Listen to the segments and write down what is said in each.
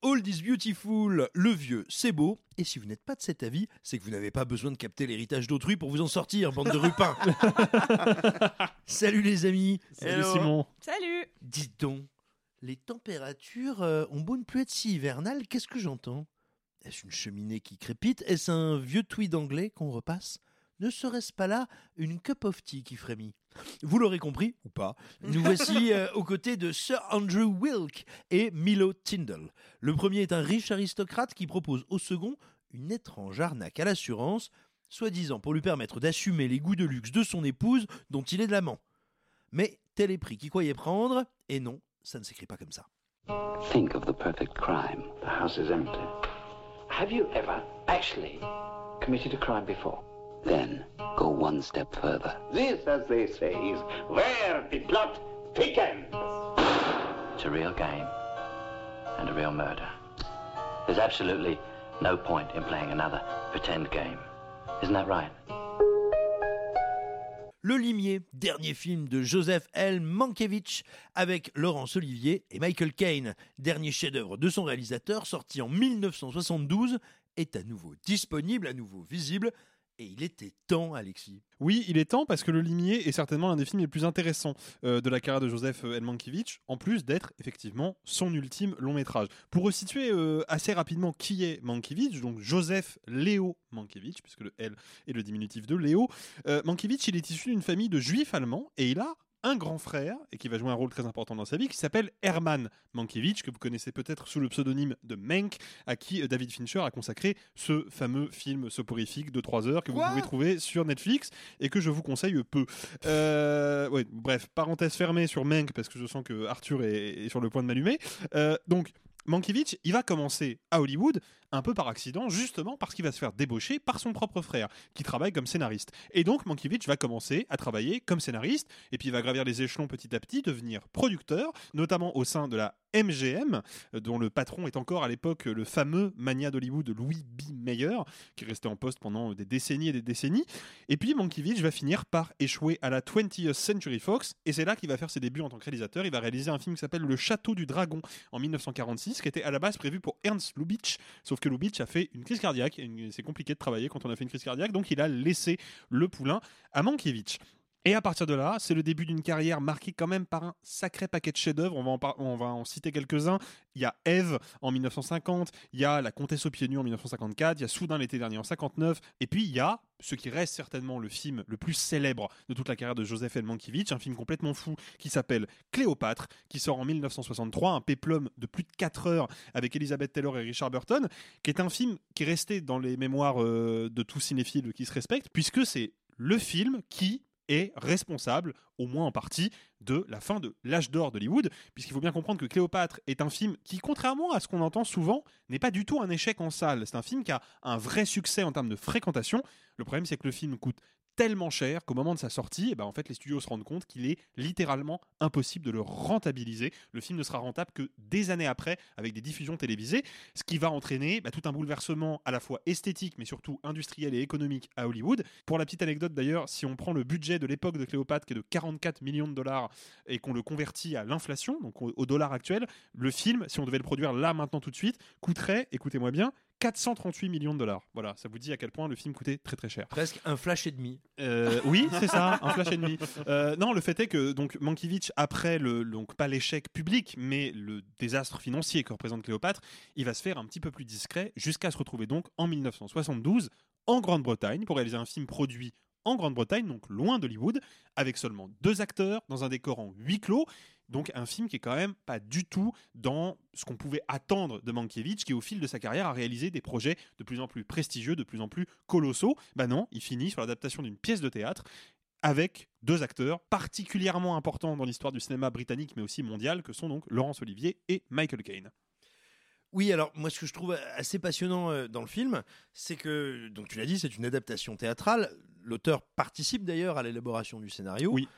All is beautiful, le vieux, c'est beau. Et si vous n'êtes pas de cet avis, c'est que vous n'avez pas besoin de capter l'héritage d'autrui pour vous en sortir, bande de rupins. Salut les amis. Salut Simon. Salut. Dites donc, les températures euh, ont beau ne plus être si hivernales, qu'est-ce que j'entends? Est-ce une cheminée qui crépite? Est-ce un vieux tweed anglais qu'on repasse? Ne serait-ce pas là une cup of tea qui frémit vous l'aurez compris, ou pas, nous voici euh, aux côtés de Sir Andrew Wilk et Milo Tyndall. Le premier est un riche aristocrate qui propose au second une étrange arnaque à l'assurance, soi-disant pour lui permettre d'assumer les goûts de luxe de son épouse dont il est l'amant. Mais tel est prix qu'il croyait prendre, et non, ça ne s'écrit pas comme ça. Think of the perfect crime. The house is empty. Have you ever actually committed a crime before? Then go one step further. This, as they say, is where the plot thickens. It's a real game and a real murder. There's absolutely no point in playing another pretend game. Isn't that right? Le Limier, dernier film de Joseph L. Mankiewicz avec Laurence Olivier et Michael Caine, dernier chef-d'œuvre de son réalisateur sorti en 1972, est à nouveau disponible, à nouveau visible et il était temps, Alexis. Oui, il est temps parce que Le Limier est certainement l'un des films les plus intéressants euh, de la carrière de Joseph L. Mankiewicz, en plus d'être effectivement son ultime long métrage. Pour resituer euh, assez rapidement qui est Mankiewicz, donc Joseph Léo Mankiewicz, puisque le L est le diminutif de Léo, euh, Mankiewicz, il est issu d'une famille de juifs allemands et il a un grand frère, et qui va jouer un rôle très important dans sa vie, qui s'appelle Herman Mankiewicz, que vous connaissez peut-être sous le pseudonyme de Mank, à qui euh, David Fincher a consacré ce fameux film soporifique de 3 heures que vous pouvez trouver sur Netflix et que je vous conseille peu. Euh, ouais, bref, parenthèse fermée sur Mank, parce que je sens que Arthur est, est sur le point de m'allumer. Euh, donc, Mankiewicz, il va commencer à Hollywood un peu par accident, justement parce qu'il va se faire débaucher par son propre frère, qui travaille comme scénariste. Et donc, Mankiewicz va commencer à travailler comme scénariste, et puis il va gravir les échelons petit à petit, devenir producteur, notamment au sein de la MGM, dont le patron est encore à l'époque le fameux mania d'Hollywood Louis B. Mayer, qui restait en poste pendant des décennies et des décennies. Et puis Mankiewicz va finir par échouer à la 20th Century Fox, et c'est là qu'il va faire ses débuts en tant que réalisateur. Il va réaliser un film qui s'appelle Le Château du Dragon en 1946, qui était à la base prévu pour Ernst Lubitsch, sauf que Lubitsch a fait une crise cardiaque. C'est compliqué de travailler quand on a fait une crise cardiaque, donc il a laissé le poulain à Mankiewicz. Et à partir de là, c'est le début d'une carrière marquée quand même par un sacré paquet de chefs-d'œuvre. On, va en citer quelques-uns. Il y a Eve en 1950, il y a La Comtesse aux pieds nus en 1954, il y a Soudain l'été dernier en 59, et puis il y a ce qui reste certainement le film le plus célèbre de toute la carrière de Joseph L. Mankiewicz, un film complètement fou qui s'appelle Cléopâtre, qui sort en 1963, un péplum de plus de 4 heures avec Elizabeth Taylor et Richard Burton, qui est un film qui est resté dans les mémoires euh, de tous cinéphiles qui se respectent, puisque c'est le film qui est responsable, au moins en partie, de la fin de l'âge d'or d'Hollywood, puisqu'il faut bien comprendre que Cléopâtre est un film qui, contrairement à ce qu'on entend souvent, n'est pas du tout un échec en salle. C'est un film qui a un vrai succès en termes de fréquentation. Le problème, c'est que le film coûte tellement cher qu'au moment de sa sortie, eh ben, en fait, les studios se rendent compte qu'il est littéralement impossible de le rentabiliser. Le film ne sera rentable que des années après, avec des diffusions télévisées, ce qui va entraîner bah, tout un bouleversement à la fois esthétique, mais surtout industriel et économique à Hollywood. Pour la petite anecdote d'ailleurs, si on prend le budget de l'époque de Cléopâtre, qui est de 44 millions de dollars, et qu'on le convertit à l'inflation, donc au, au dollar actuel, le film, si on devait le produire là, maintenant, tout de suite, coûterait, écoutez-moi bien, 438 millions de dollars. Voilà, ça vous dit à quel point le film coûtait très très cher. Presque un flash et demi. Euh, oui, c'est ça, un flash et demi. Euh, non, le fait est que donc Mankiewicz, après le donc pas l'échec public, mais le désastre financier que représente Cléopâtre, il va se faire un petit peu plus discret jusqu'à se retrouver donc en 1972 en Grande-Bretagne pour réaliser un film produit en Grande-Bretagne, donc loin d'Hollywood, avec seulement deux acteurs dans un décor en huis clos. Donc un film qui est quand même pas du tout dans ce qu'on pouvait attendre de Mankiewicz, qui au fil de sa carrière a réalisé des projets de plus en plus prestigieux, de plus en plus colossaux. Bah non, il finit sur l'adaptation d'une pièce de théâtre avec deux acteurs particulièrement importants dans l'histoire du cinéma britannique mais aussi mondial, que sont donc Laurence Olivier et Michael Caine. Oui, alors moi ce que je trouve assez passionnant euh, dans le film, c'est que, donc tu l'as dit, c'est une adaptation théâtrale. L'auteur participe d'ailleurs à l'élaboration du scénario. Oui.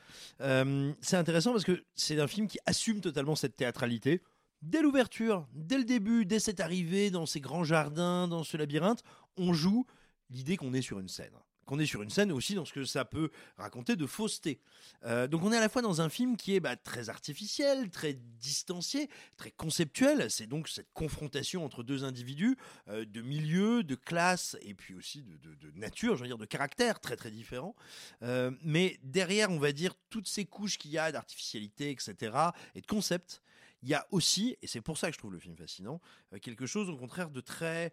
Euh, c'est intéressant parce que c'est un film qui assume totalement cette théâtralité. Dès l'ouverture, dès le début, dès cette arrivée dans ces grands jardins, dans ce labyrinthe, on joue l'idée qu'on est sur une scène qu'on est sur une scène aussi dans ce que ça peut raconter de fausseté. Euh, donc on est à la fois dans un film qui est bah, très artificiel, très distancié, très conceptuel. C'est donc cette confrontation entre deux individus euh, de milieu, de classe et puis aussi de, nature, je veux dire de caractère très très différents. Euh, mais derrière, on va dire toutes ces couches qu'il y a d'artificialité, etc. et de concept, il y a aussi, et c'est pour ça que je trouve le film fascinant, quelque chose au contraire de très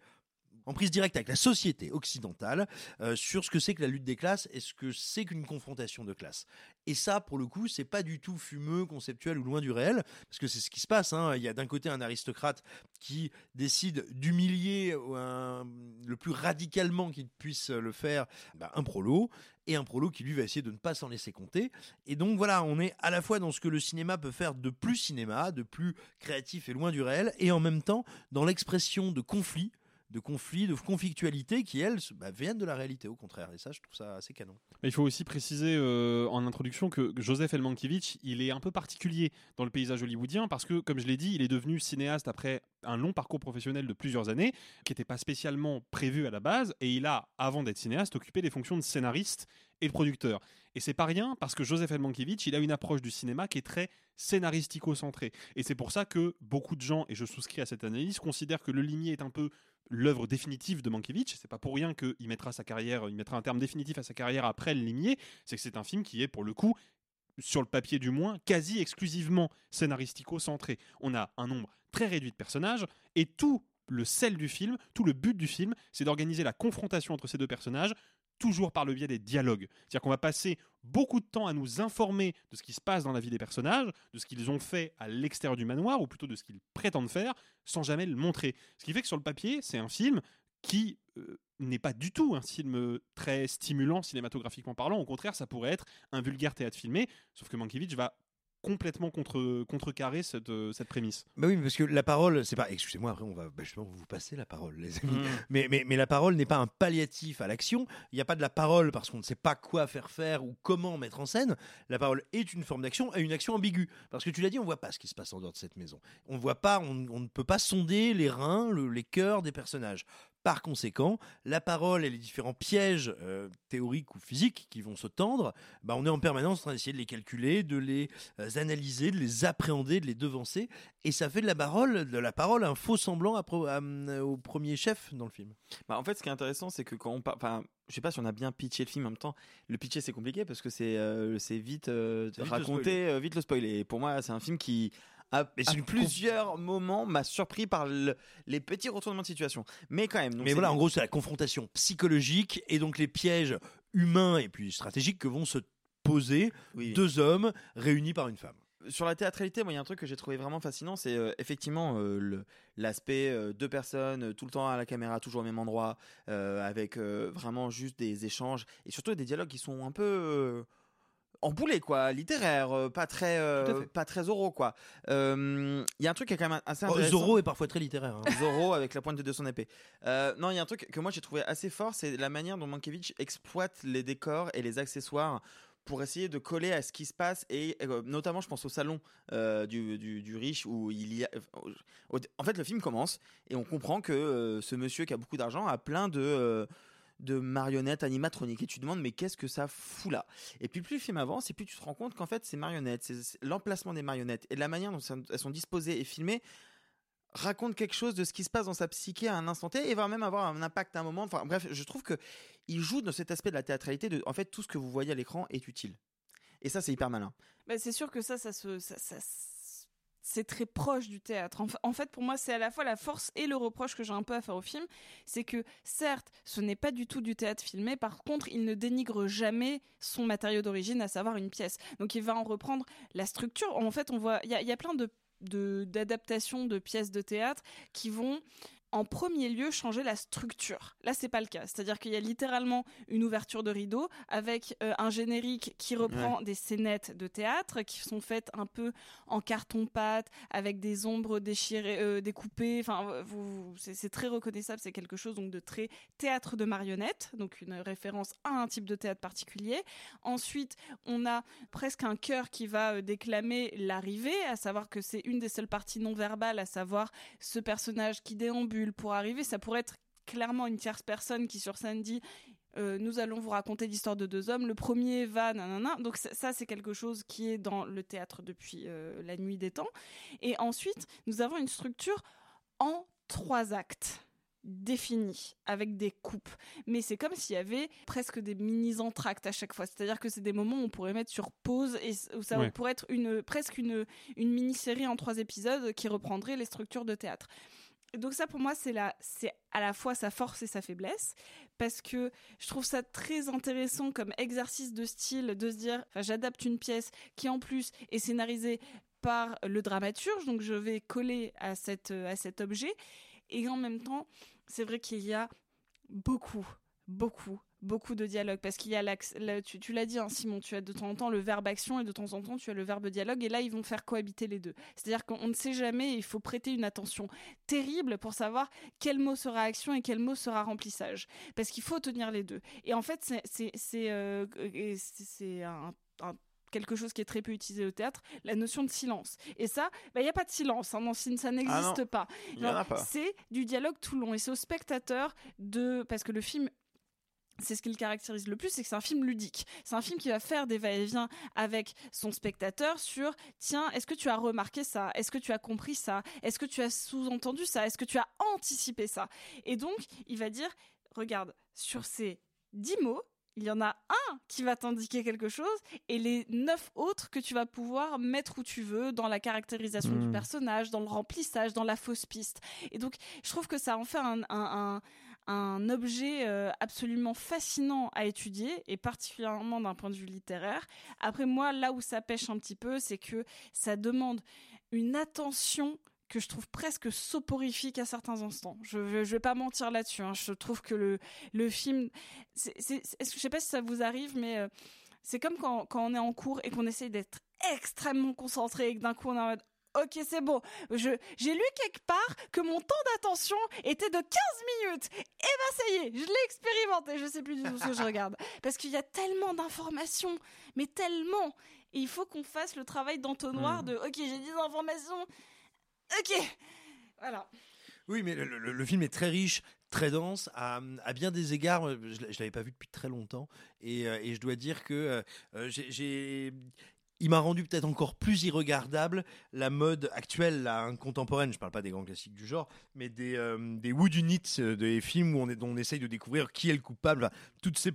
en prise directe avec la société occidentale euh, sur ce que c'est que la lutte des classes et ce que c'est qu'une confrontation de classes. Et ça, pour le coup, c'est pas du tout fumeux, conceptuel ou loin du réel, parce que c'est ce qui se passe. Hein. Il y a d'un côté un aristocrate qui décide d'humilier le plus radicalement qu'il puisse le faire bah, un prolo, et un prolo qui lui va essayer de ne pas s'en laisser compter. Et donc voilà, on est à la fois dans ce que le cinéma peut faire de plus cinéma, de plus créatif et loin du réel, et en même temps dans l'expression de conflits de conflits, de conflictualité qui, elles, bah, viennent de la réalité, au contraire. Et ça, je trouve ça assez canon. Il faut aussi préciser euh, en introduction que Joseph Elmankiewicz, il est un peu particulier dans le paysage hollywoodien parce que, comme je l'ai dit, il est devenu cinéaste après un long parcours professionnel de plusieurs années qui n'était pas spécialement prévu à la base et il a, avant d'être cinéaste, occupé des fonctions de scénariste et de producteur. Et c'est pas rien parce que Joseph Elmankiewicz, il a une approche du cinéma qui est très scénaristico-centrée. Et c'est pour ça que beaucoup de gens, et je souscris à cette analyse, considèrent que Le Limier est un peu l'œuvre définitive de Mankiewicz. C'est pas pour rien qu'il mettra sa carrière, il mettra un terme définitif à sa carrière après Le Limier. C'est que c'est un film qui est, pour le coup, sur le papier du moins, quasi exclusivement scénaristico-centré. On a un nombre très réduit de personnages et tout le sel du film, tout le but du film, c'est d'organiser la confrontation entre ces deux personnages toujours par le biais des dialogues. C'est-à-dire qu'on va passer beaucoup de temps à nous informer de ce qui se passe dans la vie des personnages, de ce qu'ils ont fait à l'extérieur du manoir, ou plutôt de ce qu'ils prétendent faire, sans jamais le montrer. Ce qui fait que sur le papier, c'est un film qui euh, n'est pas du tout un film très stimulant cinématographiquement parlant. Au contraire, ça pourrait être un vulgaire théâtre filmé, sauf que Mankiewicz va complètement contre contrecarrer cette, euh, cette prémisse. Bah oui, parce que la parole, c'est pas. Excusez-moi, après on va bah, justement vous passer la parole, les amis. Mm. Mais, mais, mais la parole n'est pas un palliatif à l'action. Il n'y a pas de la parole parce qu'on ne sait pas quoi faire faire ou comment mettre en scène. La parole est une forme d'action et une action ambiguë. Parce que tu l'as dit, on voit pas ce qui se passe en dehors de cette maison. On voit pas, on, on ne peut pas sonder les reins, les cœurs des personnages. Par conséquent, la parole et les différents pièges euh, théoriques ou physiques qui vont se tendre, bah on est en permanence en train d'essayer de les calculer, de les euh, analyser, de les appréhender, de les devancer, et ça fait de la parole, de la parole un faux semblant euh, au premier chef dans le film. Bah, en fait, ce qui est intéressant, c'est que quand on parle, je sais pas si on a bien pitché le film en même temps. Le pitcher c'est compliqué parce que c'est c'est vite, raconté, vite le spoiler. Et pour moi, c'est un film qui à, plusieurs moments m'a surpris par les petits retournements de situation. Mais quand même. mais voilà, en gros, c'est la confrontation psychologique et donc les pièges humains et puis stratégiques que vont se poser deux hommes réunis par une femme sur la théâtralité, moi, il y a un truc que j'ai trouvé vraiment fascinant, c'est euh, effectivement euh, l'aspect euh, deux personnes, tout le temps à la caméra, toujours au même endroit, avec vraiment juste des échanges et surtout des dialogues qui sont un peu emboulé quoi, littéraire, euh, pas très euh, pas très Zorro quoi. Il y a un truc qui est quand même assez oh, intéressant. Zorro est parfois très littéraire. Hein. Zorro avec la pointe de son épée. Euh, non, il y a un truc que moi j'ai trouvé assez fort, c'est la manière dont Mankiewicz exploite les décors et les accessoires pour essayer de coller à ce qui se passe et notamment je pense au salon du, du, du, riche où il y a en fait le film commence et on comprend que ce monsieur qui a beaucoup d'argent a plein de de marionnettes animatroniques et tu te demandes mais qu'est-ce que ça fout là? Et puis plus le film avance et plus tu te rends compte qu'en fait ces marionnettes c'est l'emplacement des marionnettes et la manière dont elles sont disposées et filmées raconte quelque chose de ce qui se passe dans sa psyché à un instant T et va même avoir un impact à un moment. Enfin bref, je trouve que il joue dans cet aspect de la théâtralité de en fait tout ce que vous voyez à l'écran est utile. Et ça c'est hyper malin. Bah, c'est sûr que ça, ça se, c'est très proche du théâtre. En fa- En fait, pour moi, c'est à la fois la force et le reproche que j'ai un peu à faire au film, c'est que certes, ce n'est pas du tout du théâtre filmé. Par contre, il ne dénigre jamais son matériau d'origine, à savoir une pièce. Donc, il va en reprendre la structure. En fait, on voit, il y a, plein de- d'adaptations de, pièces de théâtre qui vont en premier lieu changer la structure. Là, c'est pas le cas. C'est-à-dire qu'il y a littéralement une ouverture de rideau avec euh, un générique qui reprend Ouais. des scénettes de théâtre qui sont faites un peu en carton-pâte avec des ombres déchirées, euh, découpées. Enfin, vous, c'est c'est très reconnaissable. C'est quelque chose donc de très théâtre de marionnettes, donc une référence à un type de théâtre particulier. Ensuite, on a presque un chœur qui va euh, déclamer l'arrivée, à savoir que c'est une des seules parties non verbales, à savoir ce personnage qui déambule pour arriver. Ça pourrait être clairement une tierce personne qui sur scène dit euh, nous allons vous raconter l'histoire de deux hommes. Le premier va, nanana. Donc ça, ça, c'est quelque chose qui est dans le théâtre depuis euh, la nuit des temps. Et ensuite, nous avons une structure en trois actes définis avec des coupes mais c'est comme s'il y avait presque des mini entractes à chaque fois c'est-à-dire que c'est des moments où on pourrait mettre sur pause et où ça Ouais. pourrait être une presque une une mini-série en trois épisodes qui reprendrait les structures de théâtre donc ça pour moi c'est la c'est à la fois sa force et sa faiblesse parce que je trouve ça très intéressant comme exercice de style de se dire j'adapte une pièce qui en plus est scénarisée par le dramaturge donc je vais coller à cette à cet objet. Et en même temps c'est vrai qu'il y a beaucoup beaucoup beaucoup de dialogue parce qu'il y a là, tu, tu l'as dit hein, Simon tu as de temps en temps le verbe action et de temps en temps tu as le verbe dialogue et là ils vont faire cohabiter les deux c'est à dire qu'on ne sait jamais il faut prêter une attention terrible pour savoir quel mot sera action et quel mot sera remplissage parce qu'il faut tenir les deux et en fait c'est c'est euh, et c'est- c'est un, un- quelque chose qui est très peu utilisé au théâtre, la notion de silence. Et ça, bah, il n'y a pas de silence, hein, dans ça n'existe non, pas. pas. C'est du dialogue tout long. Et c'est au spectateur de... Parce que le film c'est ce qui le caractérise le plus, c'est que c'est un film ludique. C'est un film qui va faire des va-et-vient avec son spectateur sur tiens, est-ce que tu as remarqué ça? Est-ce que tu as compris ça? Est-ce que tu as sous-entendu ça? Est-ce que tu as anticipé ça? Et donc, il va dire regarde, sur ces dix mots, il y en a un qui va t'indiquer quelque chose et les neuf autres que tu vas pouvoir mettre où tu veux dans la caractérisation du Mm. personnage, dans le remplissage, dans la fausse piste. Et donc, je trouve que ça en fait un, un- un- un objet euh, absolument fascinant à étudier et particulièrement d'un point de vue littéraire. Après moi, là où ça pêche un petit peu, c'est que ça demande une attention que je trouve presque soporifique à certains instants. Je, je, vais pas mentir là-dessus. hein. Je trouve que le, le film, c'est, c'est, c'est- je sais pas si ça vous arrive, mais euh, c'est comme quand, quand on est en cours et qu'on essaye d'être extrêmement concentré et que d'un coup on est en mode Ok, c'est bon. Je, j'ai lu quelque part que mon temps d'attention était de 15 minutes. Et ben ça y est, je l'ai expérimenté. Je sais plus du tout ce que je regarde. Parce qu'il y a tellement d'informations, mais tellement. Et il faut qu'on fasse le travail d'entonnoir Hmm. de Ok, j'ai des informations. Ok. Voilà. Oui, mais le, le- le film est très riche, très dense, à, à bien des égards. Je, ne l'avais pas vu depuis très longtemps, et, euh, et je dois dire que euh, euh, j'ai. Il m'a rendu peut-être encore plus irregardable la mode actuelle, la hein, contemporaine. Je parle pas des grands classiques du genre, mais des, euh, des wood units, euh, des films où on, essaye de découvrir qui est le coupable. Toutes ces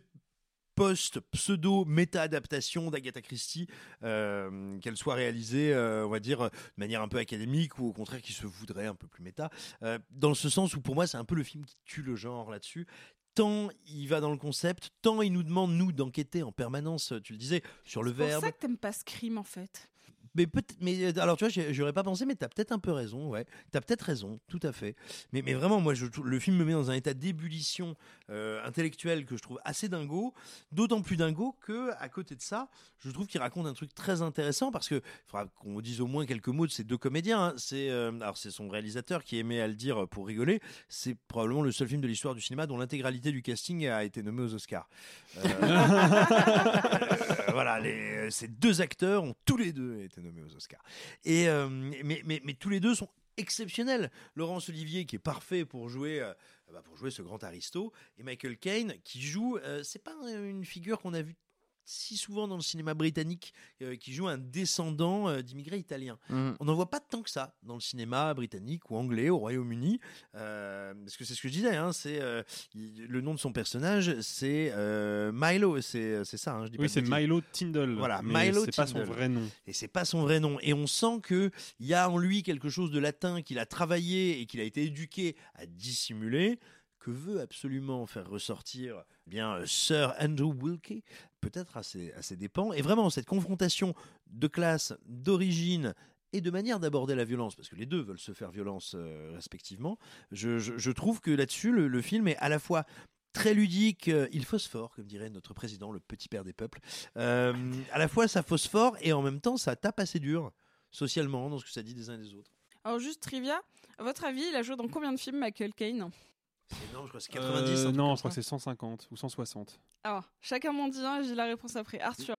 post pseudo méta adaptation d'Agatha Christie euh, qu'elle soit réalisée euh, on va dire de manière un peu académique ou au contraire qui se voudrait un peu plus méta euh, dans ce sens où pour moi c'est un peu le film qui tue le genre là-dessus tant il va dans le concept tant il nous demande nous d'enquêter en permanence tu le disais sur le C'est pour verbe ça que t'aimes pas Scream en fait. mais mais euh, alors tu vois, j'aurais pas pensé, mais t'as peut-être un peu raison, ouais. T'as peut-être raison, tout à fait. Mais, mais vraiment, moi, je, le film me met dans un état d'ébullition euh, intellectuelle que je trouve assez dingo. D'autant plus dingo que, à côté de ça, je trouve qu'il raconte un truc très intéressant parce que il faudra qu'on dise au moins quelques mots de ces deux comédiens. hein. C'est euh, alors c'est son réalisateur qui aimait à le dire pour rigoler. C'est probablement le seul film de l'histoire du cinéma dont l'intégralité du casting a été nommé aux Oscars. Euh, voilà, les, ces deux acteurs ont tous les deux été nommés aux Oscars. Et mais, mais, mais tous les deux sont exceptionnels. Laurence Olivier qui est parfait pour jouer pour jouer ce grand aristo et Michael Caine qui joue. euh, c'est pas une figure qu'on a vue si souvent dans le cinéma britannique euh, qui joue un descendant euh, d'immigrés italiens. Mhm. On n'en voit pas tant que ça dans le cinéma britannique ou anglais au Royaume-Uni. Euh, parce que c'est ce que je disais, hein, c'est le nom de son personnage, c'est Milo, c'est ça. hein, je dis Oui, c'est. Milo Tyndall. Voilà, mais Milo C'est pas son vrai nom. Et c'est pas son vrai nom. Et on sent que il y a en lui quelque chose de latin qu'il a travaillé et qu'il a été éduqué à dissimuler, que veut absolument faire ressortir eh bien euh, Sir Andrew Wilkie, peut-être à ses, à dépens. Et vraiment cette confrontation de classe, d'origine et de manière d'aborder la violence, parce que les deux veulent se faire violence euh, respectivement, je, trouve que là-dessus, le, le film est à la fois très ludique, euh, il phosphore, comme dirait notre président, le petit père des peuples. Euh, à la fois ça phosphore et en même temps ça tape assez dur socialement dans ce que ça dit des uns et des autres. Alors juste trivia, à votre avis, il a joué dans combien de films Michael Caine? C'est énorme, je crois que c'est 90. Euh, non, je crois que c'est 150 ou 160. Alors, chacun m'en dit un et j'ai la réponse après. Arthur.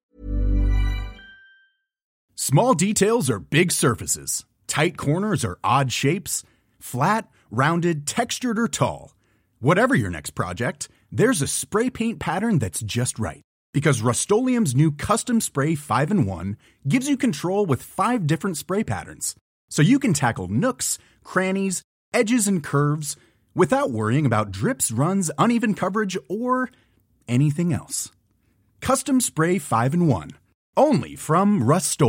Small details are big surfaces. Tight corners are odd shapes. Flat, rounded, textured, or tall. Whatever your next project, there's a spray paint pattern that's just right. Because Rust new Custom Spray 5 in 1 gives you control with five different spray patterns. So you can tackle nooks, crannies, edges, and curves without worrying about drips, runs, uneven coverage, or anything else. Custom Spray 5 in 1. Only from Rust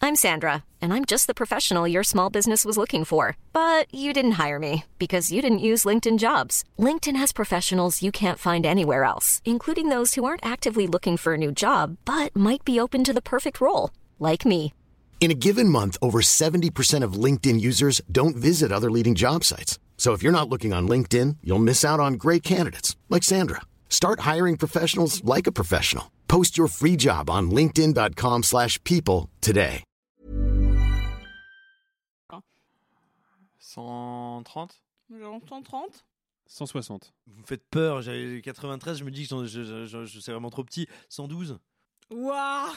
I'm Sandra, and I'm just the professional your small business was looking for. But you didn't hire me because you didn't use LinkedIn jobs. LinkedIn has professionals you can't find anywhere else, including those who aren't actively looking for a new job but might be open to the perfect role, like me. In a given month, over 70% of LinkedIn users don't visit other leading job sites. So if you're not looking on LinkedIn, you'll miss out on great candidates like Sandra. Start hiring professionals like a professional. Post your free job on linkedin.com/people slash people today. 130 J'entends 30 160. Vous me faites peur, j'avais 93, je me dis que j'en- je, je, je- je- c'est vraiment trop petit. 112 Waouh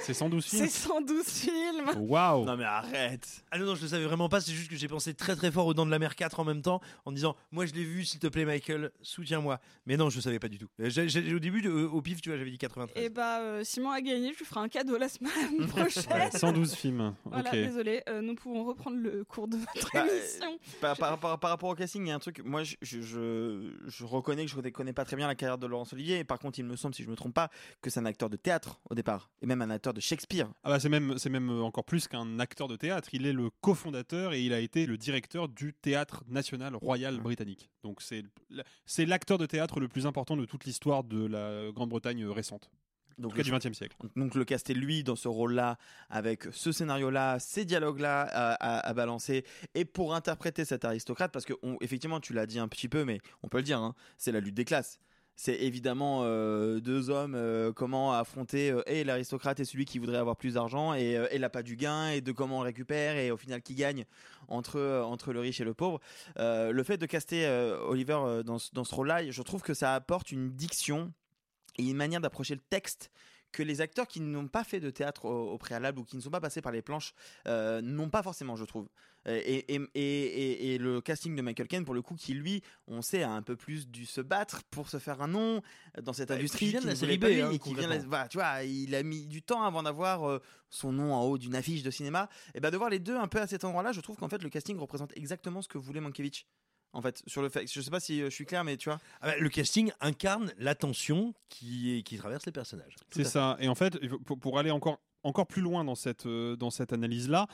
C'est 112 films C'est 112 films Waouh Non mais arrête Ah non, non, je le savais vraiment pas, c'est juste que j'ai pensé très très fort aux Dents de la Mer 4 en même temps, en disant Moi je l'ai vu, s'il te plaît, Michael, soutiens-moi. Mais non, je savais pas du tout. Euh, j'ai- j'ai- au début, de- au pif, tu vois, j'avais dit 93. Et bah, euh, Simon a gagné, je lui ferai un cadeau la semaine prochaine. Ouais, 112 films. Voilà, ok. désolé, euh, nous pouvons reprendre le cours de notre Bah, émission. par, par- par- par rapport au casting, il y a un truc. Moi, je, je, je- je reconnais que je ne connais pas très bien la carrière de Laurence Olivier. Et par contre, il me semble, si je me trompe pas, que c'est un acteur de théâtre au départ. Et même un de Shakespeare. Ah bah c'est même, c'est même encore plus qu'un acteur de théâtre. Il est le cofondateur et il a été le directeur du Théâtre National Royal Britannique. Donc c'est, c'est l'acteur de théâtre le plus important de toute l'histoire de la Grande-Bretagne récente. en tout cas le- du XXe siècle. Donc le caster lui dans ce rôle-là, avec ce scénario-là, ces dialogues-là à, à- à balancer, et pour interpréter cet aristocrate, parce que on- effectivement tu l'as dit un petit peu, mais on peut le dire, hein, c'est la lutte des classes. C'est évidemment euh, deux hommes, euh, comment affronter euh, et l'aristocrate et celui qui voudrait avoir plus d'argent, et, et l'appât du gain, et de comment on récupère, et au final qui gagne entre, entre le riche et le pauvre. Le fait de caster Oliver dans, dans ce rôle-là, je trouve que ça apporte une diction et une manière d'approcher le texte que les acteurs qui n'ont pas fait de théâtre au, au préalable ou qui ne sont pas passés par les planches euh, n'ont pas forcément, je trouve. Euh, Et, et, et, le casting de Michael Caine, pour le coup, qui lui, on sait, a un peu plus dû se battre pour se faire un nom dans cette industrie. qui vient de qui la série B, hein, lui et qui vient la- voilà, tu vois, il a mis du temps avant d'avoir euh, son nom en haut d'une affiche de cinéma. Et ben de voir les deux un peu à cet endroit-là, je trouve qu'en fait le casting représente exactement ce que voulait Mankiewicz. En fait, sur le fait, je sais pas si euh, je suis clair, mais tu vois. Ah bah, le casting incarne la tension qui, qui traverse les personnages. C'est fait. ça. Et en fait, pour aller encore encore plus loin dans cette euh, dans cette analyse là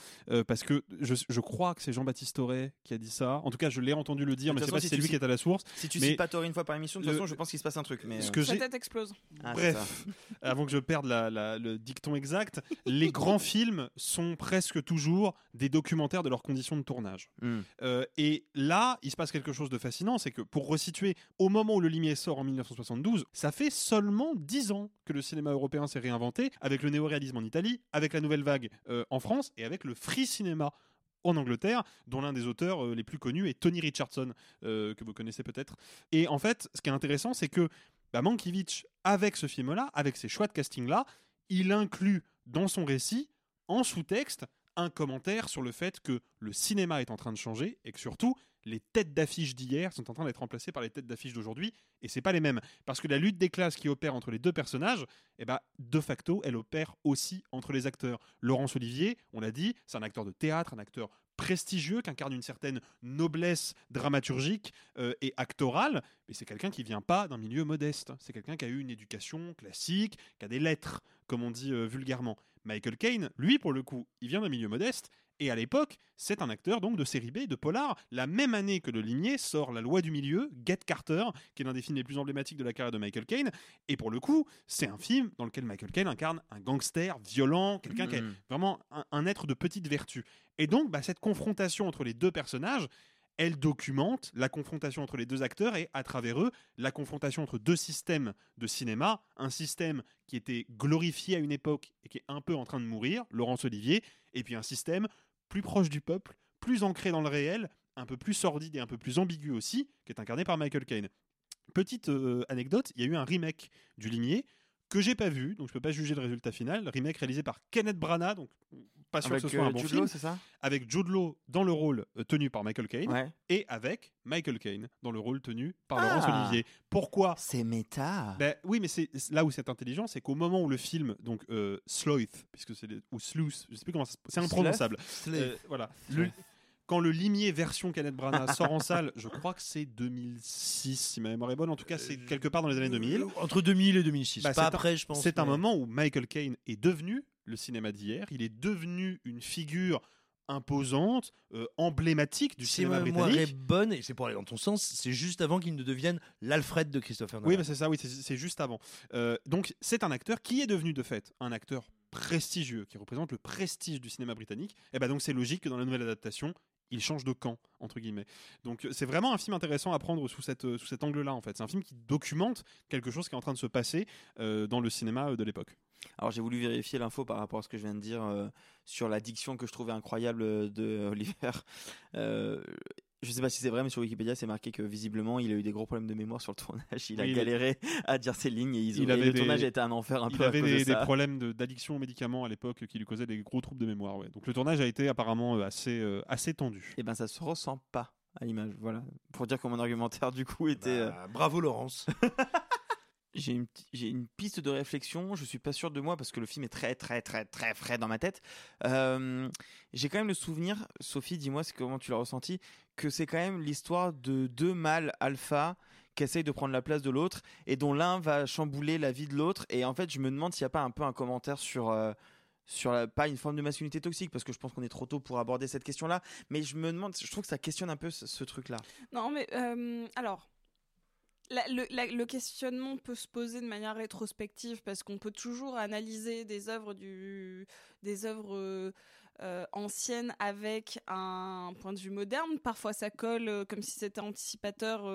parce que je, je crois que c'est Jean-Baptiste Auré qui a dit ça en tout cas je l'ai entendu le dire mais toute c'est pas si c'est lui qui est à la source Si tu mais cites pas Thor une fois par émission, de toute façon, je pense qu'il se passe un truc. Mais ce euh, que Sa tête explose. Ah. Bref, avant que je perde la- la- le dicton exact, les grands films sont presque toujours des documentaires de leurs conditions de tournage. Hmm. Euh, et là, il se passe quelque chose de fascinant, c'est que pour resituer, au moment où Le Limier sort en 1972, ça fait seulement 10 ans que le cinéma européen s'est réinventé, avec le néoréalisme en Italie, avec la nouvelle vague euh, en France et avec le free cinéma en Angleterre, dont l'un des auteurs euh, les plus connus est Tony Richardson, euh, que vous connaissez peut-être. Et en fait, ce qui est intéressant, c'est que bah, Mankiewicz, avec ce film-là, avec ses choix de casting-là, il inclut dans son récit, en sous-texte, un commentaire sur le fait que le cinéma est en train de changer et que surtout, les têtes d'affiche d'hier sont en train d'être remplacées par les têtes d'affiche d'aujourd'hui, et c'est pas les mêmes. Parce que la lutte des classes qui opère entre les deux personnages, eh ben, de facto, elle opère aussi entre les acteurs. Laurence Olivier, on l'a dit, c'est un acteur de théâtre, un acteur prestigieux, qui incarne une certaine noblesse dramaturgique euh, et actorale, mais c'est quelqu'un qui vient pas d'un milieu modeste. C'est quelqu'un qui a eu une éducation classique, qui a des lettres, comme on dit euh, vulgairement. Michael Caine, lui, pour le coup, il vient d'un milieu modeste, et à l'époque, c'est un acteur donc de série B, de polar. La même année que Le Limier sort La Loi du Milieu, Get Carter, qui est l'un des films les plus emblématiques de la carrière de Michael Caine. Et pour le coup, c'est un film dans lequel Michael Caine incarne un gangster violent, quelqu'un qui est Mhm. vraiment un, un être de petite vertu. Et donc, bah, cette confrontation entre les deux personnages, elle documente la confrontation entre les deux acteurs et, à travers eux, la confrontation entre deux systèmes de cinéma. Un système qui était glorifié à une époque et qui est un peu en train de mourir, Laurence Olivier, et puis un système plus proche du peuple, plus ancré dans le réel, un peu plus sordide et un peu plus ambigu aussi, qui est incarné par Michael Caine. Petite euh, anecdote, il y a eu un remake du Limier que j'ai pas vu, donc je peux pas juger le résultat final. Remake réalisé par Kenneth Branagh, donc pas sûr Avec, que ce soit euh, un bon Jude film. Law, c'est ça? Avec Jude Law dans le rôle euh, tenu par Michael Caine Ouais. et avec Michael Caine dans le rôle tenu par Laurence Ah. Olivier. Pourquoi? C'est méta. ben, oui, mais c'est là où c'est intelligent, c'est qu'au moment où le film, donc euh, Sloth, puisque c'est ou Sleuth, je sais plus comment c'est imprononçable. Sloth. Euh, voilà. Le- quand le Limier version Kenneth Branagh sort en salle, je crois que c'est 2006, si ma mémoire est bonne. En tout cas, c'est quelque part dans les années 2000. Entre 2000 et 2006. Bah, pas un- après, je pense. C'est un moment où Michael Caine est devenu le cinéma d'hier. Il est devenu une figure imposante, euh, emblématique du cinéma ma mémoire est britannique. bonne, et c'est pour aller dans ton sens, c'est juste avant qu'il ne devienne l'Alfred de Christopher Nolan. Oui, bah, c'est ça, oui, c'est- juste avant. Euh, donc, c'est un acteur qui est devenu de fait un acteur prestigieux, qui représente le prestige du cinéma britannique. Et ben donc, c'est logique que dans la nouvelle adaptation, il change de camp, entre guillemets. Donc, euh, c'est vraiment un film intéressant à prendre sous, euh, sous cet angle-là, en fait. C'est un film qui documente quelque chose qui est en train de se passer euh, dans le cinéma de l'époque. Alors j'ai voulu vérifier l'info par rapport à ce que je viens de dire sur la diction que je trouvais incroyable de Oliver. Je sais pas si c'est vrai, mais sur Wikipédia c'est marqué que visiblement il a eu des gros problèmes de mémoire sur le tournage. Il a Oui, il- galéré à dire ses lignes et, ils ont- Il et avait le des- tournage a été un enfer un il peu à avait cause des, de des problèmes de- d'addiction aux médicaments à l'époque qui lui causaient des gros troubles de mémoire. ouais. Donc le tournage a été apparemment euh, assez, euh, assez tendu. Et ben ça se ressent pas à l'image. Voilà. Pour dire que mon argumentaire du coup était. Bah, bravo Laurence. J'ai une, piste de réflexion, je suis pas sûr de moi parce que le film est très très très très frais dans ma tête. J'ai quand même le souvenir, Sophie, dis-moi comment tu l'as ressenti, que c'est quand même l'histoire de deux mâles alpha qui essayent de prendre la place de l'autre et dont l'un va chambouler la vie de l'autre. Et en fait, je me demande s'il n'y a pas un peu un commentaire sur... euh, sur pas une forme de masculinité toxique parce que je pense qu'on est trop tôt pour aborder cette question-là, mais je me demande, je trouve que ça questionne un peu ce, truc-là. Non, mais alors, le, questionnement peut se poser de manière rétrospective parce qu'on peut toujours analyser des œuvres euh, euh, anciennes avec un point de vue moderne. Parfois, ça colle euh, comme si c'était anticipateur,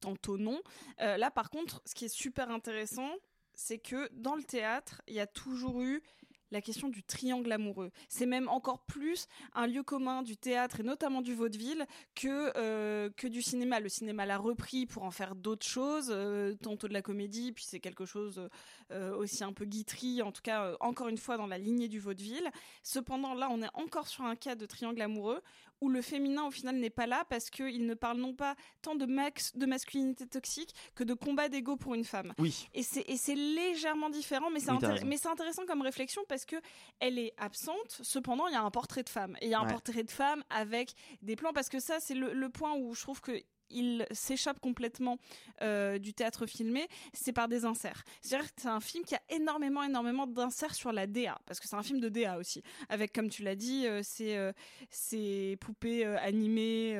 tantôt non. Là, par contre, ce qui est super intéressant, c'est que dans le théâtre, il y a toujours eu la question du triangle amoureux. C'est même encore plus un lieu commun du théâtre et notamment du vaudeville que, euh, que du cinéma. Le cinéma l'a repris pour en faire d'autres choses, euh, tantôt de la comédie, puis c'est quelque chose euh, aussi un peu guitry, en tout cas encore une fois dans la lignée du vaudeville. Cependant là on est encore sur un cas de triangle amoureux où le féminin au final n'est pas là parce qu'il ne parle non pas tant de, max, de masculinité toxique que de combat d'ego pour une femme. Oui. Et c'est légèrement différent, mais c'est Oui, intéressant comme réflexion parce que elle est absente. Cependant, il y a un portrait de femme et il y a un Ouais. portrait de femme avec des plans parce que ça, c'est le, le point où je trouve que il s'échappe complètement euh, du théâtre filmé, c'est par des inserts. C'est-à-dire que c'est un film qui a énormément, énormément d'inserts sur la DA, parce que c'est un film de DA aussi, avec, comme tu l'as dit, euh, ces, euh, poupées euh, animées,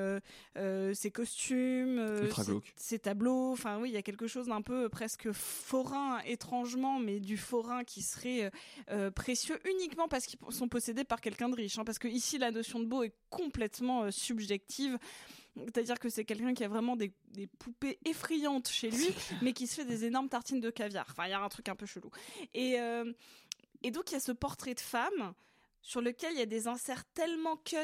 ces costumes, ces tableaux. Enfin, oui, il y a quelque chose d'un peu presque forain, étrangement, mais du forain qui serait précieux uniquement parce qu'ils sont possédés par quelqu'un de riche. hein, parce que ici, la notion de beau est complètement subjective. C'est-à-dire que c'est quelqu'un qui a vraiment des, des poupées effrayantes chez lui, mais qui se fait des énormes tartines de caviar. Enfin, il y a un truc un peu chelou. Et, euh, et donc, il y a ce portrait de femme sur lequel il y a des inserts tellement cut,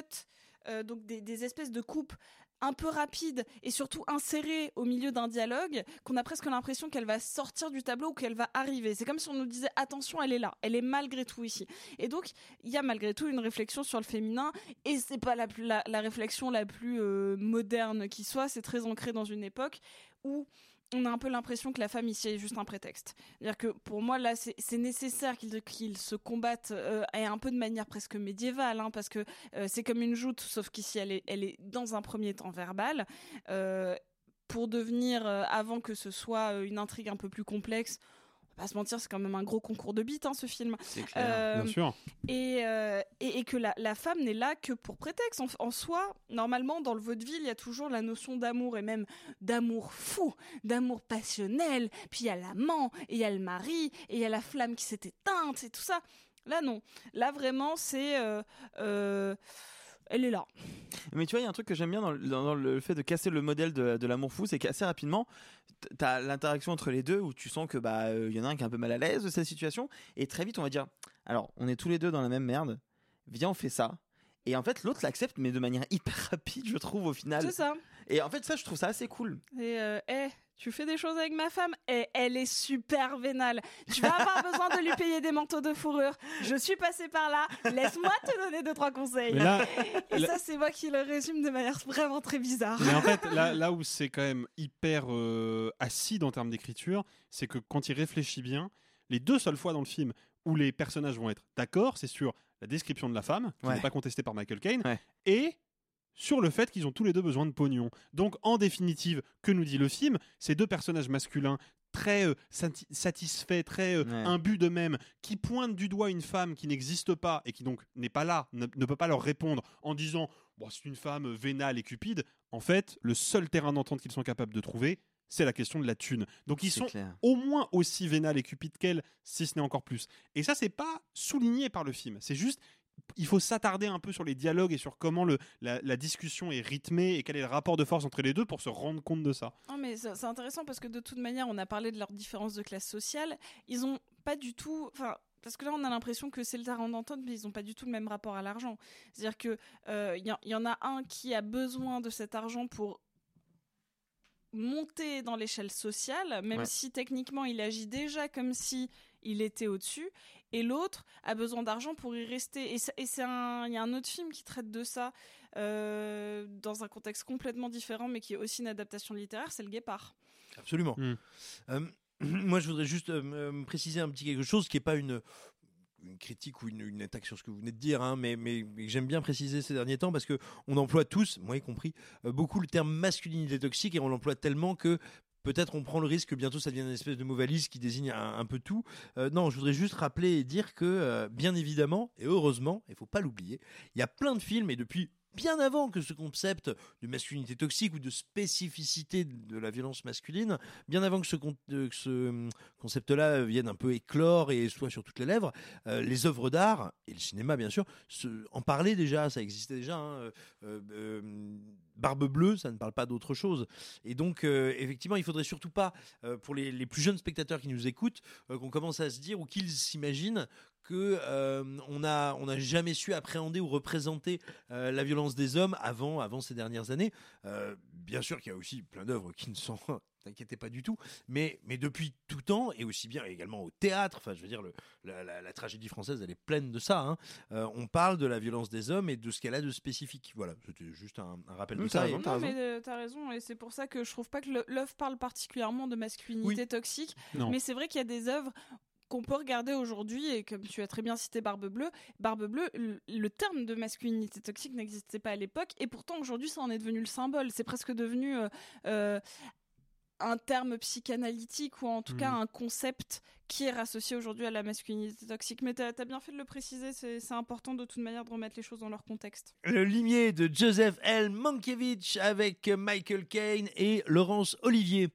euh, donc des, des espèces de coupes un peu rapide et surtout insérée au milieu d'un dialogue qu'on a presque l'impression qu'elle va sortir du tableau ou qu'elle va arriver. C'est comme si on nous disait attention, elle est là, elle est malgré tout ici. Et donc il y a malgré tout une réflexion sur le féminin et c'est pas la, la réflexion la plus euh, moderne qui soit. C'est très ancré dans une époque où on a un peu l'impression que la femme ici est juste un prétexte. C'est-à-dire que pour moi là c'est nécessaire qu'ils se combattent euh, et un peu de manière presque médiévale hein, parce que euh, c'est comme une joute sauf qu'ici elle est, dans un premier temps verbale. Euh, pour devenir, avant que ce soit une intrigue un peu plus complexe, pas se mentir, c'est quand même un gros concours de bites, hein, ce film. C'est clair. Euh, Bien sûr. Et, euh, et, et que la, la femme n'est là que pour prétexte. En, en soi, normalement, dans le vaudeville, il y a toujours la notion d'amour, et même d'amour fou, d'amour passionnel. Puis il y a l'amant, et il y a le mari, et il y a la flamme qui s'est éteinte, et tout ça. Là, non. Là, vraiment, c'est... euh, euh, elle est là. Mais tu vois, il y a un truc que j'aime bien dans, le- dans- dans le fait de casser le modèle de, de l'amour fou, c'est qu'assez rapidement, t'as l'interaction entre les deux où tu sens que bah euh, y en a un qui est un peu mal à l'aise de cette situation, et très vite on va dire, alors on est tous les deux dans la même merde, viens on fait ça. Et en fait l'autre l'accepte mais de manière hyper rapide je trouve au final. C'est ça. Et en fait ça je trouve ça assez cool. Et euh, Eh, tu fais des choses avec ma femme et elle est super vénale. Tu vas avoir besoin de lui payer des manteaux de fourrure. Je suis passée par là. Laisse-moi te donner deux trois conseils. Là- et là- ça, c'est moi qui le résume de manière vraiment très bizarre. Mais en fait, là, là où c'est quand même hyper euh, acide en termes d'écriture, c'est que quand il réfléchit bien, les deux seules fois dans le film où les personnages vont être d'accord, c'est sur la description de la femme, qui Ouais. n'est pas contestée par Michael Caine, Ouais. et sur le fait qu'ils ont tous les deux besoin de pognon. Donc, en définitive, que nous dit le film Ces deux personnages masculins très euh, sati- satisfaits, très euh, Ouais. imbus d'eux-mêmes, qui pointent du doigt une femme qui n'existe pas et qui donc n'est pas là, ne, ne peut pas leur répondre en disant bon, c'est une femme euh, vénale et cupide. En fait, le seul terrain d'entente qu'ils sont capables de trouver, c'est la question de la thune. Donc ils sont clair. au moins aussi vénales et cupides qu'elle, si ce n'est encore plus. Et ça, c'est pas souligné par le film. C'est juste, il faut s'attarder un peu sur les dialogues et sur comment le, la, la discussion est rythmée et quel est le rapport de force entre les deux pour se rendre compte de ça. Non, mais c'est intéressant parce que de toute manière, on a parlé de leur différence de classe sociale. Ils ont pas du tout. Enfin. Parce que là, on a l'impression que c'est le terrain d'entente, mais ils n'ont pas du tout le même rapport à l'argent. C'est-à-dire que euh, il y, en- il y en a un qui a besoin de cet argent pour monter dans l'échelle sociale, même Ouais. si techniquement il agit déjà comme si il était au-dessus, et l'autre a besoin d'argent pour y rester. Et c'est et c'est un, il y a un autre film qui traite de ça euh, dans un contexte complètement différent, mais qui est aussi une adaptation littéraire, c'est Le Guépard. Absolument. Mm. Euh, moi, je voudrais juste euh, me préciser un petit quelque chose qui n'est pas une, une critique ou une, une attaque sur ce que vous venez de dire, hein, mais, mais, mais j'aime bien préciser ces derniers temps parce que on emploie tous, moi y compris, euh, beaucoup le terme masculinité toxique et on l'emploie tellement que peut-être on prend le risque que bientôt ça devienne une espèce de mot valise qui désigne un, peu tout. Euh, non, je voudrais juste rappeler et dire que, euh, bien évidemment, et heureusement, il faut pas l'oublier, il y a plein de films et depuis bien avant que ce concept de masculinité toxique ou de spécificité de la violence masculine, bien avant que ce, euh, hum, concept-là vienne un peu éclore et soit sur toutes les lèvres, les œuvres d'art et le cinéma bien sûr en parlaient déjà, ça existait déjà. hein, euh, Barbe bleue, ça ne parle pas d'autre chose. Et donc, euh, effectivement, il faudrait surtout pas, euh, pour les, plus jeunes spectateurs qui nous écoutent, euh, qu'on commence à se dire ou qu'ils s'imaginent que on n'a jamais su appréhender ou représenter la violence des hommes avant avant ces dernières années. Bien sûr qu'il y a aussi plein d'œuvres qui ne sont T'inquiétez pas du tout, mais, mais depuis tout temps, et aussi bien également au théâtre, enfin je veux dire, le, la, la- la tragédie française, elle est pleine de ça, hein. Euh, on parle de la violence des hommes et de ce qu'elle a de spécifique. Voilà, c'était juste un, un rappel de ça. raison, Non, mais euh, t'as raison, et c'est pour ça que je trouve pas que l'œuvre parle particulièrement de masculinité Oui. toxique, Non. mais c'est vrai qu'il y a des œuvres qu'on peut regarder aujourd'hui, et comme tu as très bien cité Barbe Bleue, Barbe Bleue, le, le terme de masculinité toxique n'existait pas à l'époque, et pourtant aujourd'hui ça en est devenu le symbole, c'est presque devenu euh, euh, un terme psychanalytique, ou en tout cas un concept qui est rassocié aujourd'hui à la masculinité toxique. Mais t'as as bien fait de le préciser, c'est c'est important de toute manière de remettre les choses dans leur contexte. Le limier de Joseph L. Mankiewicz avec Michael Caine et Laurence Olivier.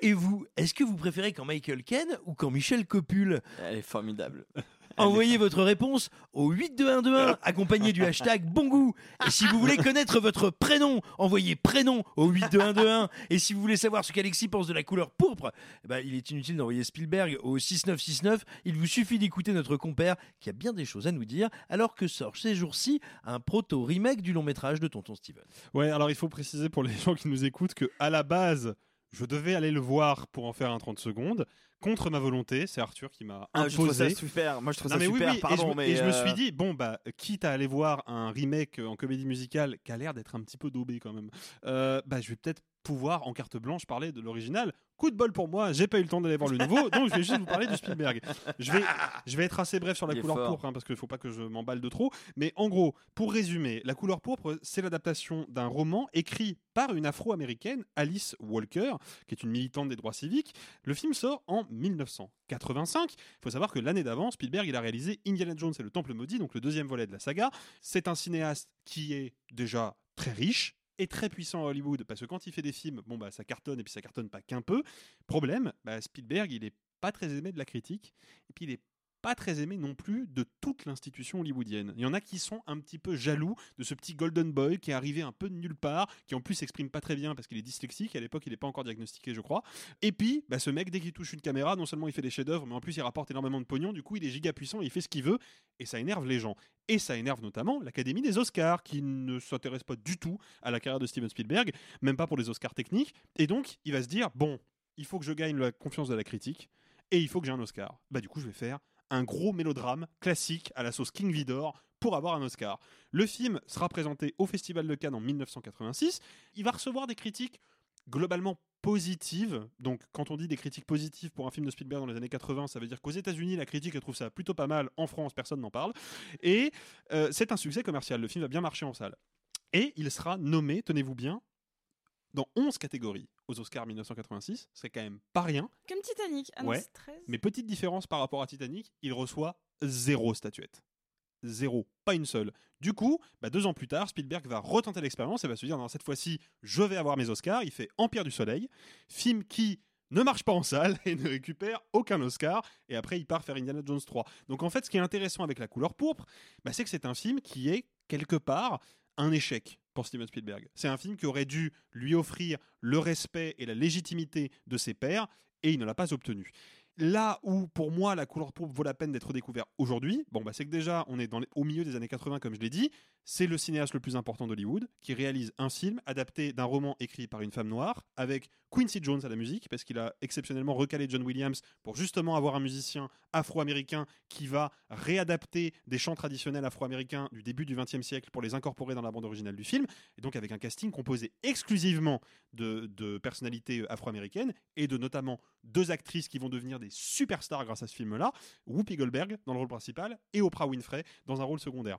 Et vous, est-ce que vous préférez quand Michael Caine ou quand Michel copule Elle est formidable. Envoyez votre réponse au 82121 accompagné du hashtag bon goût. Et si vous voulez connaître votre prénom, envoyez prénom au 82121. Et si vous voulez savoir ce qu'Alexis pense de la couleur pourpre, eh ben, il est inutile d'envoyer Spielberg au 6969. Il vous suffit d'écouter notre compère qui a bien des choses à nous dire alors que sort ces jours-ci un proto-remake du long métrage de Tonton Steven. Ouais, alors il faut préciser pour les gens qui nous écoutent que à la base, je devais aller le voir pour en faire un 30 secondes. Contre ma volonté, c'est Arthur qui m'a Ah, je trouve imposé. ça super. Moi, je trouve Non, ça mais super. oui, et Pardon, je, me- mais et je me euh, suis dit, bon, bah, quitte à aller voir un remake en comédie musicale qui a l'air d'être un petit peu daubé quand même, euh, bah, je vais peut-être pouvoir en carte blanche parler de l'original. Coup de bol pour moi, j'ai pas eu le temps d'aller voir le nouveau, donc je vais juste vous parler du Spielberg. Je vais, je vais être assez bref sur la couleur fort. pourpre, hein, parce qu'il faut pas que je m'emballe de trop. Mais en gros, pour résumer, la couleur pourpre, c'est l'adaptation d'un roman écrit par une afro-américaine, Alice Walker, qui est une militante des droits civiques. Le film sort en 1985. Il faut savoir que l'année d'avant, Spielberg il a réalisé Indiana Jones et le Temple maudit, donc le deuxième volet de la saga. C'est un cinéaste qui est déjà très riche et très puissant à Hollywood parce que quand il fait des films, bon bah ça cartonne et puis ça cartonne pas qu'un peu. Problème, bah, Spielberg il est pas très aimé de la critique et puis il est pas très aimé non plus de toute l'institution hollywoodienne. Il y en a qui sont un petit peu jaloux de ce petit golden boy qui est arrivé un peu de nulle part, qui en plus s'exprime pas très bien parce qu'il est dyslexique, à l'époque il n'est pas encore diagnostiqué je crois. Et puis, bah, ce mec dès qu'il touche une caméra, non seulement il fait des chefs-d'œuvre, mais en plus il rapporte énormément de pognon, du coup il est giga puissant, il fait ce qu'il veut, et ça énerve les gens. Et ça énerve notamment l'Académie des Oscars, qui ne s'intéresse pas du tout à la carrière de Steven Spielberg, même pas pour les Oscars techniques. Et donc, il va se dire, bon, il faut que je gagne la confiance de la critique, et il faut que j'ai un Oscar. Bah du coup, je vais faire un gros mélodrame classique à la sauce King Vidor pour avoir un Oscar. Le film sera présenté au Festival de Cannes en 1986. Il va recevoir des critiques globalement positives. Donc, quand on dit des critiques positives pour un film de Spielberg dans les années 80, ça veut dire qu'aux États-Unis, la critique elle trouve ça plutôt pas mal. En France, personne n'en parle. Et euh, c'est un succès commercial. Le film va bien marcher en salle. Et il sera nommé, tenez-vous bien, dans 11 catégories aux Oscars 1986. C'est quand même pas rien. Comme Titanic. Ah non, Ouais. c'est 13. Mais petite différence par rapport à Titanic, il reçoit zéro statuette. Zéro, pas une seule. Du coup, bah, deux ans plus tard, Spielberg va retenter l'expérience et va se dire, non, cette fois-ci, je vais avoir mes Oscars. Il fait Empire du Soleil, film qui ne marche pas en salle et ne récupère aucun Oscar. Et après, il part faire Indiana Jones 3. Donc en fait, ce qui est intéressant avec la couleur pourpre, bah, c'est que c'est un film qui est quelque part un échec pour Steven Spielberg. C'est un film qui aurait dû lui offrir le respect et la légitimité de ses pairs et il ne l'a pas obtenu. Là où, pour moi, la couleur pourpre vaut la peine d'être découvert aujourd'hui, bon, bah, c'est que déjà, on est au milieu des années 80, comme je l'ai dit. C'est le cinéaste le plus important d'Hollywood qui réalise un film adapté d'un roman écrit par une femme noire avec Quincy Jones à la musique, parce qu'il a exceptionnellement recalé John Williams pour justement avoir un musicien afro-américain qui va réadapter des chants traditionnels afro-américains du début du XXe siècle pour les incorporer dans la bande originale du film, et donc avec un casting composé exclusivement de, de personnalités afro-américaines et de notamment deux actrices qui vont devenir des superstars grâce à ce film-là, Whoopi Goldberg dans le rôle principal et Oprah Winfrey dans un rôle secondaire.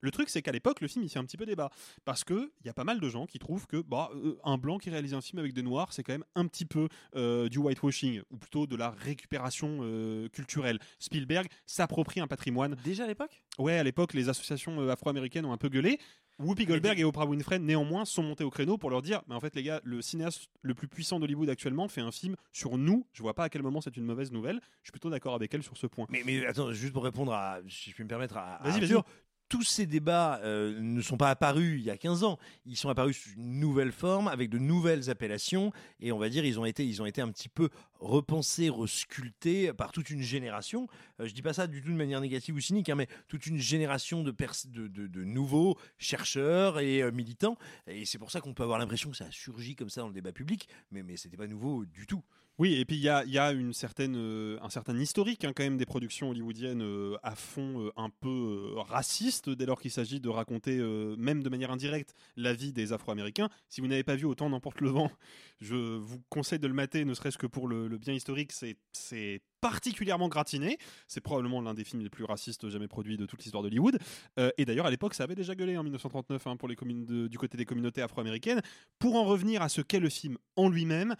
Le truc, c'est qu'à l'époque, le film, il fait un petit peu débat. Parce qu'il y a pas mal de gens qui trouvent que bah, euh, un blanc qui réalise un film avec des noirs, c'est quand même un petit peu euh, du whitewashing, ou plutôt de la récupération euh, culturelle. Spielberg s'approprie un patrimoine. Déjà à l'époque? Ouais, à l'époque, les associations euh, afro-américaines ont un peu gueulé. Whoopi Goldberg et Oprah Winfrey, néanmoins, sont montés au créneau pour leur dire Mais en fait, les gars, le cinéaste le plus puissant d'Hollywood actuellement fait un film sur nous. Je vois pas à quel moment c'est une mauvaise nouvelle. Je suis plutôt d'accord avec elle sur ce point. Mais, mais attends, juste pour répondre à, si je puis me permettre, à, Vas-y, Arthur, vas-y. Tous ces débats euh, ne sont pas apparus il y a 15 ans. Ils sont apparus sous une nouvelle forme, avec de nouvelles appellations, et on va dire ils ont été, ils ont été un petit peu repensés, resculptés par toute une génération. Euh, je dis pas ça du tout de manière négative ou cynique, hein, mais toute une génération de, nouveaux chercheurs et euh, militants. Et c'est pour ça qu'on peut avoir l'impression que ça a surgi comme ça dans le débat public, mais, mais c'était pas nouveau du tout. Oui, et puis il y a, une certaine, euh, un certain historique hein, quand même des productions hollywoodiennes euh, à fond euh, un peu raciste dès lors qu'il s'agit de raconter, même de manière indirecte, la vie des Afro-Américains. Si vous n'avez pas vu autant n'emporte le vent, je vous conseille de le mater, ne serait-ce que pour le, bien historique. C'est, particulièrement gratiné. C'est probablement l'un des films les plus racistes jamais produits de toute l'histoire d'Hollywood. Euh, et d'ailleurs, à l'époque, ça avait déjà gueulé en 1939 hein, pour les du côté des communautés afro-américaines. Pour en revenir à ce qu'est le film en lui-même,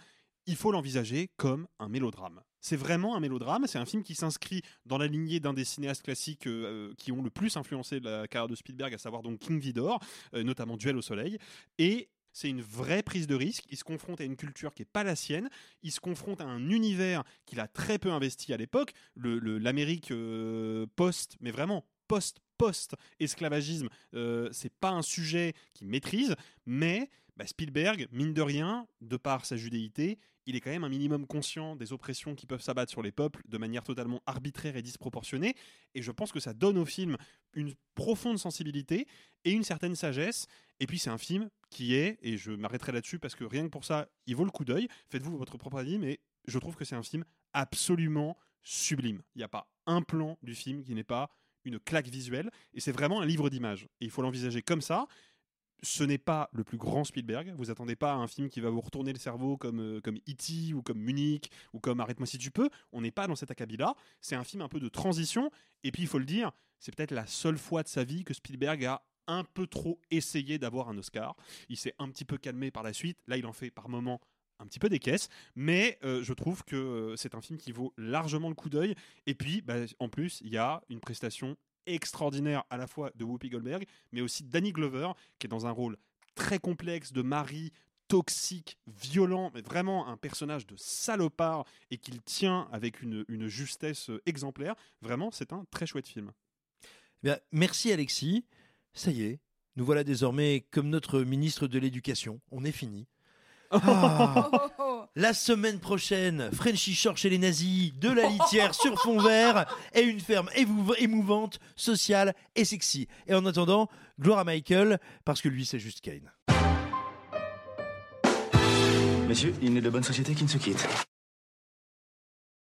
il faut l'envisager comme un mélodrame. C'est vraiment un mélodrame, c'est un film qui s'inscrit dans la lignée d'un des cinéastes classiques euh, euh, qui ont le plus influencé la carrière de Spielberg, à savoir donc King Vidor, euh, notamment Duel au soleil. Et c'est une vraie prise de risque. Il se confronte à une culture qui n'est pas la sienne. Il se confronte à un univers qu'il a très peu investi à l'époque. L'Amérique post, mais vraiment post post-esclavagisme, euh, c'est pas un sujet qu'il maîtrise, mais bah, Spielberg, mine de rien, de par sa judéité, il est quand même un minimum conscient des oppressions qui peuvent s'abattre sur les peuples de manière totalement arbitraire et disproportionnée, et je pense que ça donne au film une profonde sensibilité et une certaine sagesse, et puis c'est un film qui est, et je m'arrêterai là-dessus parce que rien que pour ça, il vaut le coup d'œil, faites-vous votre propre avis, mais je trouve que c'est un film absolument sublime. Il n'y a pas un plan du film qui n'est pas une claque visuelle, et c'est vraiment un livre d'images. Et il faut l'envisager comme ça. Ce n'est pas le plus grand Spielberg. Vous attendez pas à un film qui va vous retourner le cerveau comme euh, comme E.T. ou comme Munich ou comme Arrête-moi si tu peux. On n'est pas dans cet acabit-là. C'est un film un peu de transition. Et puis il faut le dire, c'est peut-être la seule fois de sa vie que Spielberg a un peu trop essayé d'avoir un Oscar. Il s'est un petit peu calmé par la suite. Là, il en fait par moments un petit peu des caisses, mais euh, je trouve que euh, c'est un film qui vaut largement le coup d'œil. Et puis, bah, en plus, il y a une prestation extraordinaire à la fois de Whoopi Goldberg, mais aussi Danny Glover, qui est dans un rôle très complexe de mari toxique, violent, mais vraiment un personnage de salopard et qu'il tient avec une, une justesse exemplaire. Vraiment, c'est un très chouette film. Eh bien, merci Alexis. Ça y est, nous voilà désormais comme notre ministre de l'Éducation. On est fini. Ah. La semaine prochaine, Frenchy Shore chez les nazis, de la litière sur fond vert et une ferme émouvante, sociale et sexy. Et en attendant, gloire à Michael, parce que lui, c'est juste Kane. Messieurs, il n'est de bonne société qui ne se quitte.